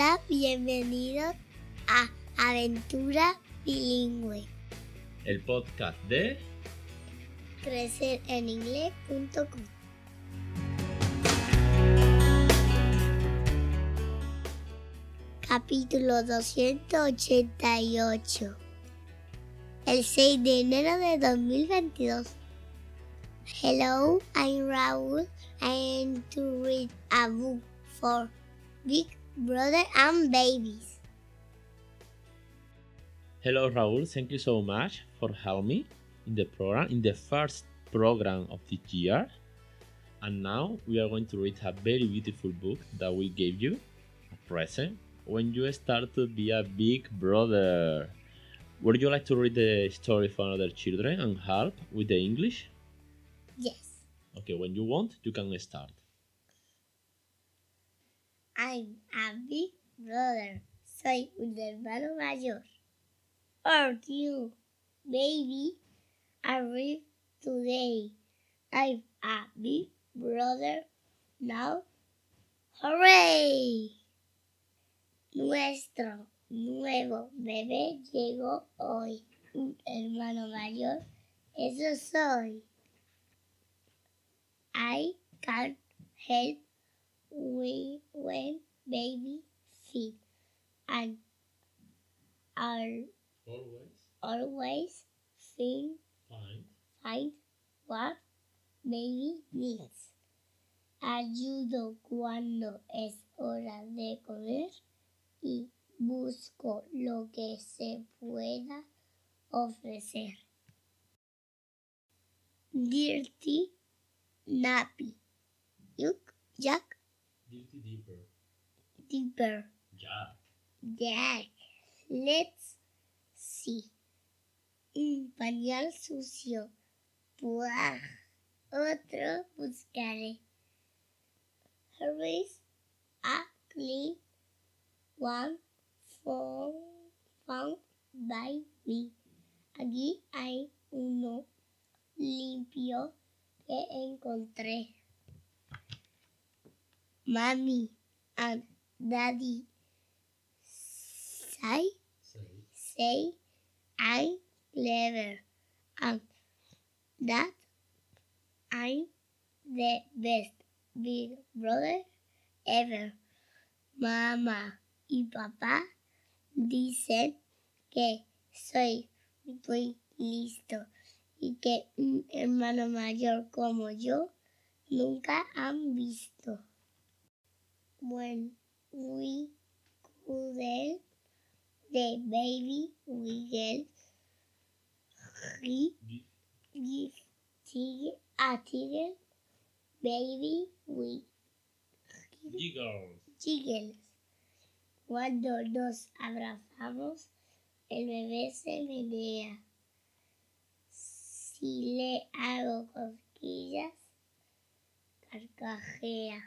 Hola, bienvenidos a Aventura Bilingüe. El podcast de crecereninglés.com. Capítulo 288. El 6 de enero de 2022. Hello, I'm Raúl. I am to read a book for Big Brother and Babies. Hello Raúl, thank you so much for helping me in the program, in the first program of this year. And now we are going to read a very beautiful book that we gave you, a present, when you start to be a big brother. Would you like to read the story for other children and help with the English? Yes, Okay, when you want, you can start. I'm a big brother. Soy un hermano mayor. Are you, baby? Arrive today. I'm a big brother now. Hooray! Nuestro nuevo bebé llegó hoy. Un hermano mayor. Eso soy. I can't help we when baby feed and are Always always think fine. find what baby needs. Ayudo cuando es hora de comer y busco lo que se pueda ofrecer. Dirty Nappy. Yuk, Jack, Guilty deeper. Deeper. Yeah. Jack. Let's see. Un pañal sucio. Buah. Otro buscaré. Here's a clean one for, found by me. Aquí hay uno limpio que encontré. Mami and daddy say Say. I'm clever and that I'm the best big brother ever. Mamá y papá dicen que soy muy listo y que un hermano mayor como yo nunca han visto. When we cuddle the baby wiggle, he Give. tig- a tigre baby we Giggles. Cuando nos abrazamos, el bebé se menea. Si le hago cosquillas, carcajea.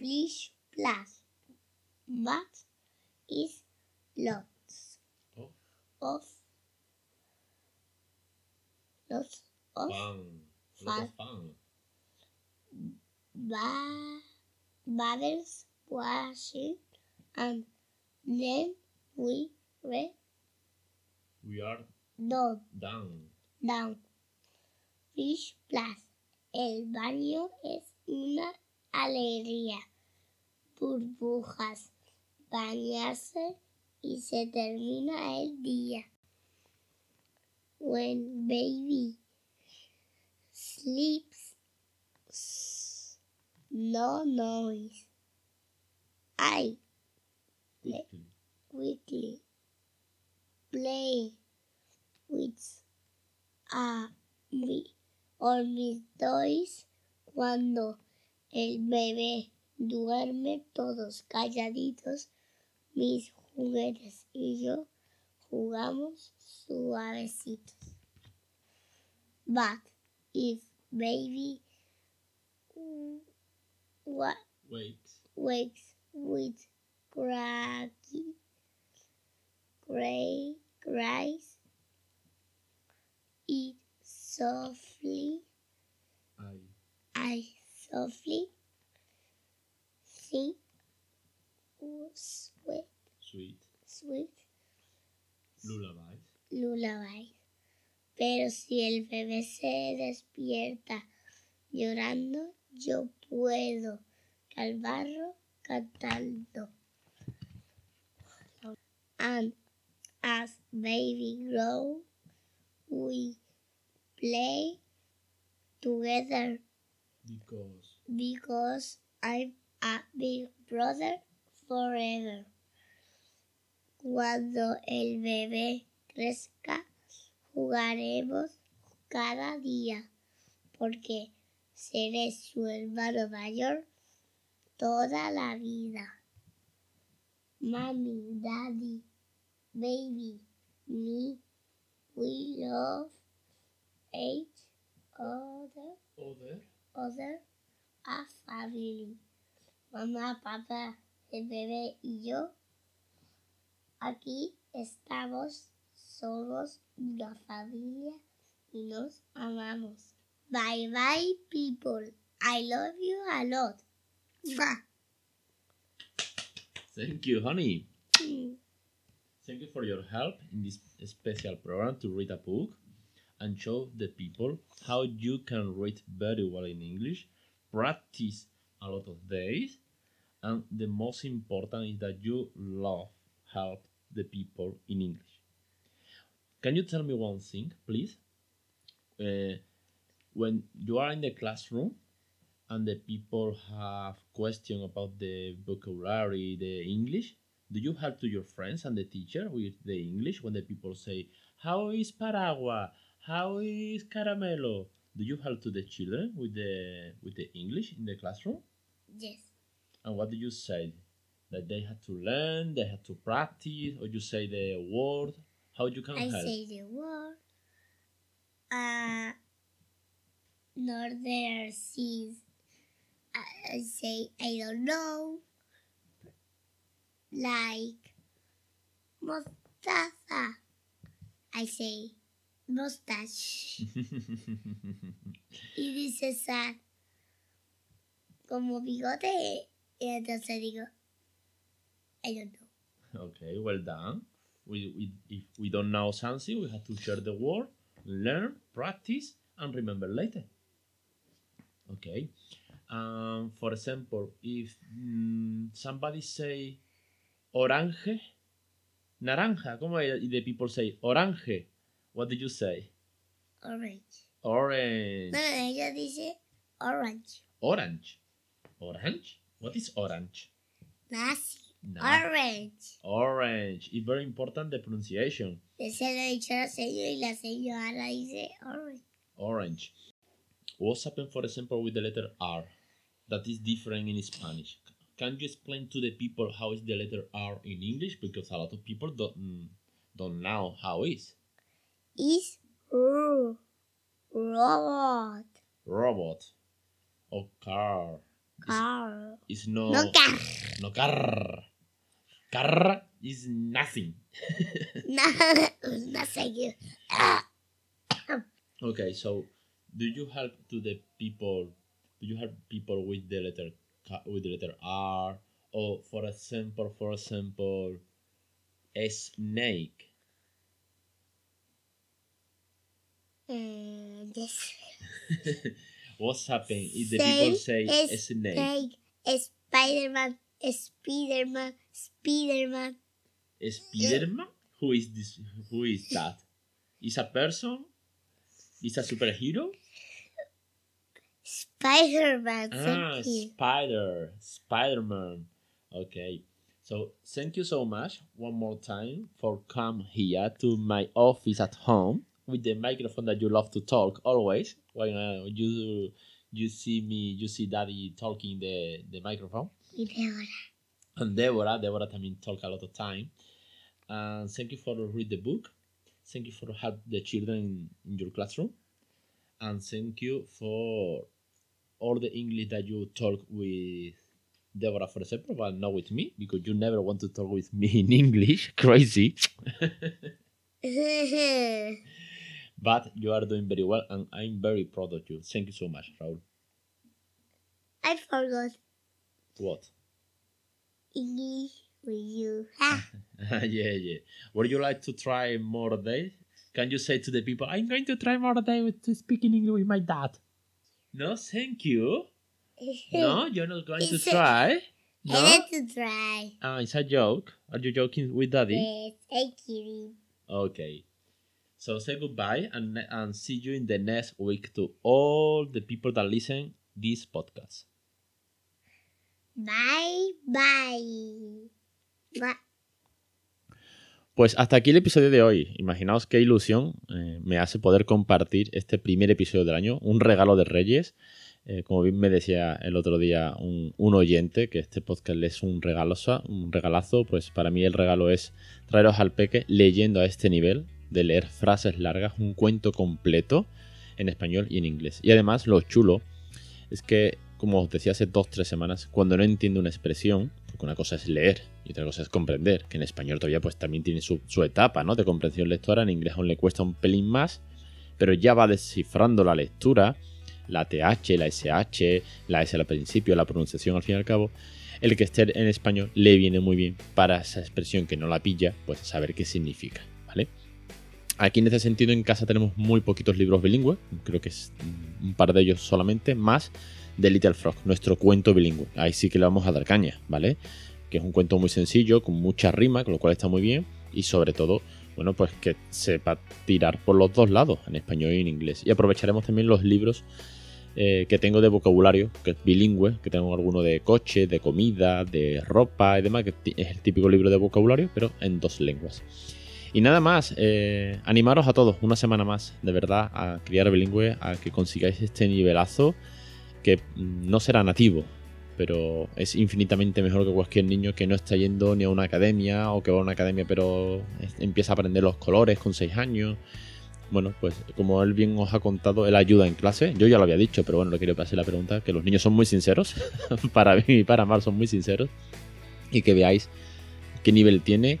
Plish, plus. But is lots Oh. of lots of Fun. Of fun. ba- washing and then we read We are done. down. Fish plus. El baño es una alegría. Burbujas. Bañarse y se termina el día. When baby sleeps, no noise. I Quickly. quickly play with a mi or mis toys cuando el bebé duerme todos calladitos mis juguetes y yo jugamos suavecitos but if baby what Wait. wakes with cracky cray cries it softly I. I softly think sweet, Sweet. sweet Lullabies. lullaby. Pero si el bebé se despierta llorando, yo puedo calmarlo cantando. And as baby grow, we play together Because. because I'm a big brother forever. Cuando el bebé crezca, jugaremos cada día, porque seré su hermano mayor toda la vida. Mommy, daddy, baby, me, we love each other Other. other a family. Mamá, papá, el bebé y yo. Aquí estamos, somos una familia y nos amamos. Bye bye people. I love you a lot. Thank you, honey. Mm. Thank you for your help in this special program to read a book and show the people how you can read very well in English, practice a lot of days, and the most important is that you love help the people in English. Can you tell me one thing, please? Uh, when you are in the classroom and the people have question about the vocabulary, the English, do you help to your friends and the teacher with the English when the people say, How is Paragua? How is Caramelo? Do you help to the children with the with the English in the classroom? Yes. And what do you say? That they had to learn, they had to practice, or you say the word? How do you can I help? say the word. Uh, northern seas. I, I say I don't know. Like mostaza. I say mustache. y dice sad. Como bigote. Y entonces digo, I don't know. okay, well done. We, we, if we don't know something, we have to share the word, learn, practice, and remember later. Okay. Um, for example, if mm, somebody say orange, naranja, como the people say orange, what did you say? Orange. Orange. No, no, ella dice orange. Orange. Orange? What is orange? Nazi. No. Orange. Orange. It's very important the pronunciation. Ese lo he dicho la señora y la señora dice orange. Orange. What's happened, for example, with the letter R? That is different in Spanish. Can you explain to the people how is the letter R in English? Because a lot of people don't mm, don't know how is Is robot. robot or car. Car. is no No car. no car. Car is nothing. No, no sé. Ah, Okay, so do you help to the people? Do you help people with the letter with the letter R, or for example, for example, a snake? eh, yes. What's happening if the people say a snake? Snake. Spider-Man. Spider-Man. Spider-Man. Spiderman? Who is this? Who is that? Is a person? Is a superhero? Spider-Man. Ah. Spider, Spider-Man. Okay. So thank you so much one more time for come here to my office at home with the microphone that you love to talk always. When uh, you you see me, you see Daddy talking the the microphone, Deborah. and Deborah, Deborah también talk a lot of time. And thank you for read the book. Thank you for help the children in your classroom, and thank you for all the English that you talk with Deborah, for example, but not with me because you never want to talk with me in English. Crazy. but you are doing very well, and I'm very proud of you. Thank you so much, Raul. I forgot What? English with you. Ha. yeah, yeah. Would you like to try more days? Can you say to the people, I'm going to try more days with, to speak in English with my dad? No, thank you. No, you're not going to It's a- try. I No. like to try. Ah, it's a joke. Are you joking with daddy? Yes, I'm kidding. Okay. So say goodbye and and see you in the next week to all the people that listen this podcast. Bye bye. Bye. Pues hasta aquí el episodio de hoy. Imaginaos qué ilusión eh, me hace poder compartir este primer episodio del año, un regalo de Reyes. Eh, como bien me decía el otro día un, un oyente, que este podcast es un regalazo, un regalazo, pues para mí el regalo es traeros al peque leyendo a este nivel, de leer frases largas, un cuento completo en español y en inglés. Y además lo chulo es que, como os decía hace dos tres semanas, cuando no entiendo una expresión, porque una cosa es leer y otra cosa es comprender, que en español todavía pues también tiene su, su etapa ¿no? de comprensión lectora, en inglés aún le cuesta un pelín más, pero ya va descifrando la lectura, la TH, la SH, la S al principio, la pronunciación al fin y al cabo, el que esté en español le viene muy bien para esa expresión que no la pilla, pues saber qué significa. Aquí en ese sentido en casa tenemos muy poquitos libros bilingües, creo que es un par de ellos solamente, más de Little Frog, nuestro cuento bilingüe. Ahí sí que le vamos a dar caña, ¿vale? Que es un cuento muy sencillo, con mucha rima, con lo cual está muy bien, y sobre todo, bueno, pues que sepa tirar por los dos lados, en español y en inglés. Y aprovecharemos también los libros eh, que tengo de vocabulario, que es bilingüe, que tengo alguno de coche, de comida, de ropa y demás, que es el típico libro de vocabulario, pero en dos lenguas. Y nada más, eh, animaros a todos una semana más, de verdad, a criar bilingüe, a que consigáis este nivelazo que mm, no será nativo, pero es infinitamente mejor que cualquier niño que no está yendo ni a una academia o que va a una academia pero empieza a aprender los colores con 6 años. Bueno, pues como él bien os ha contado, él ayuda en clase. Yo ya lo había dicho, pero bueno, le quería pasar la pregunta, que los niños son muy sinceros, para mí y para Mar son muy sinceros, y que veáis qué nivel tiene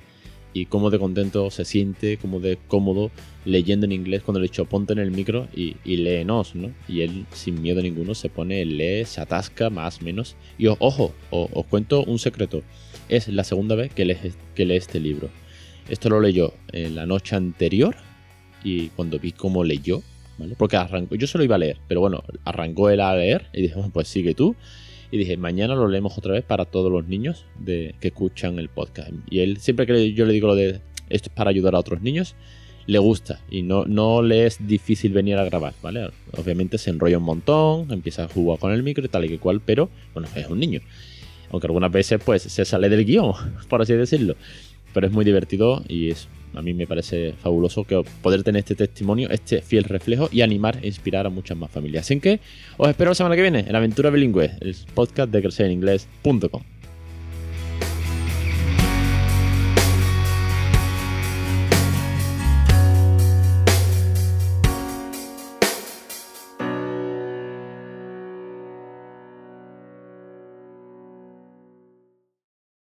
y cómo de contento se siente, cómo de cómodo leyendo en inglés cuando le he dicho ponte en el micro y, y léenos, ¿no? Y él sin miedo ninguno se pone, lee, se atasca más menos. Y ojo, os cuento un secreto. Es la segunda vez que lee, que lee este libro. Esto lo leyó en la noche anterior y cuando vi cómo leyó, ¿vale? Porque arrancó, yo solo iba a leer, pero bueno, arrancó él a leer y dije, pues sigue tú. Y dije, mañana lo leemos otra vez para todos los niños de, que escuchan el podcast. Y él, siempre que yo le digo lo de esto es para ayudar a otros niños, le gusta y no, no le es difícil venir a grabar, ¿vale? Obviamente se enrolla un montón, empieza a jugar con el micro y tal y que cual, pero bueno, es un niño. Aunque algunas veces pues se sale del guion, por así decirlo. Pero es muy divertido y es, a mí me parece fabuloso que poder tener este testimonio, este fiel reflejo y animar e inspirar a muchas más familias. Así que os espero la semana que viene en Aventura Bilingüe, el podcast de crecereninglés.com.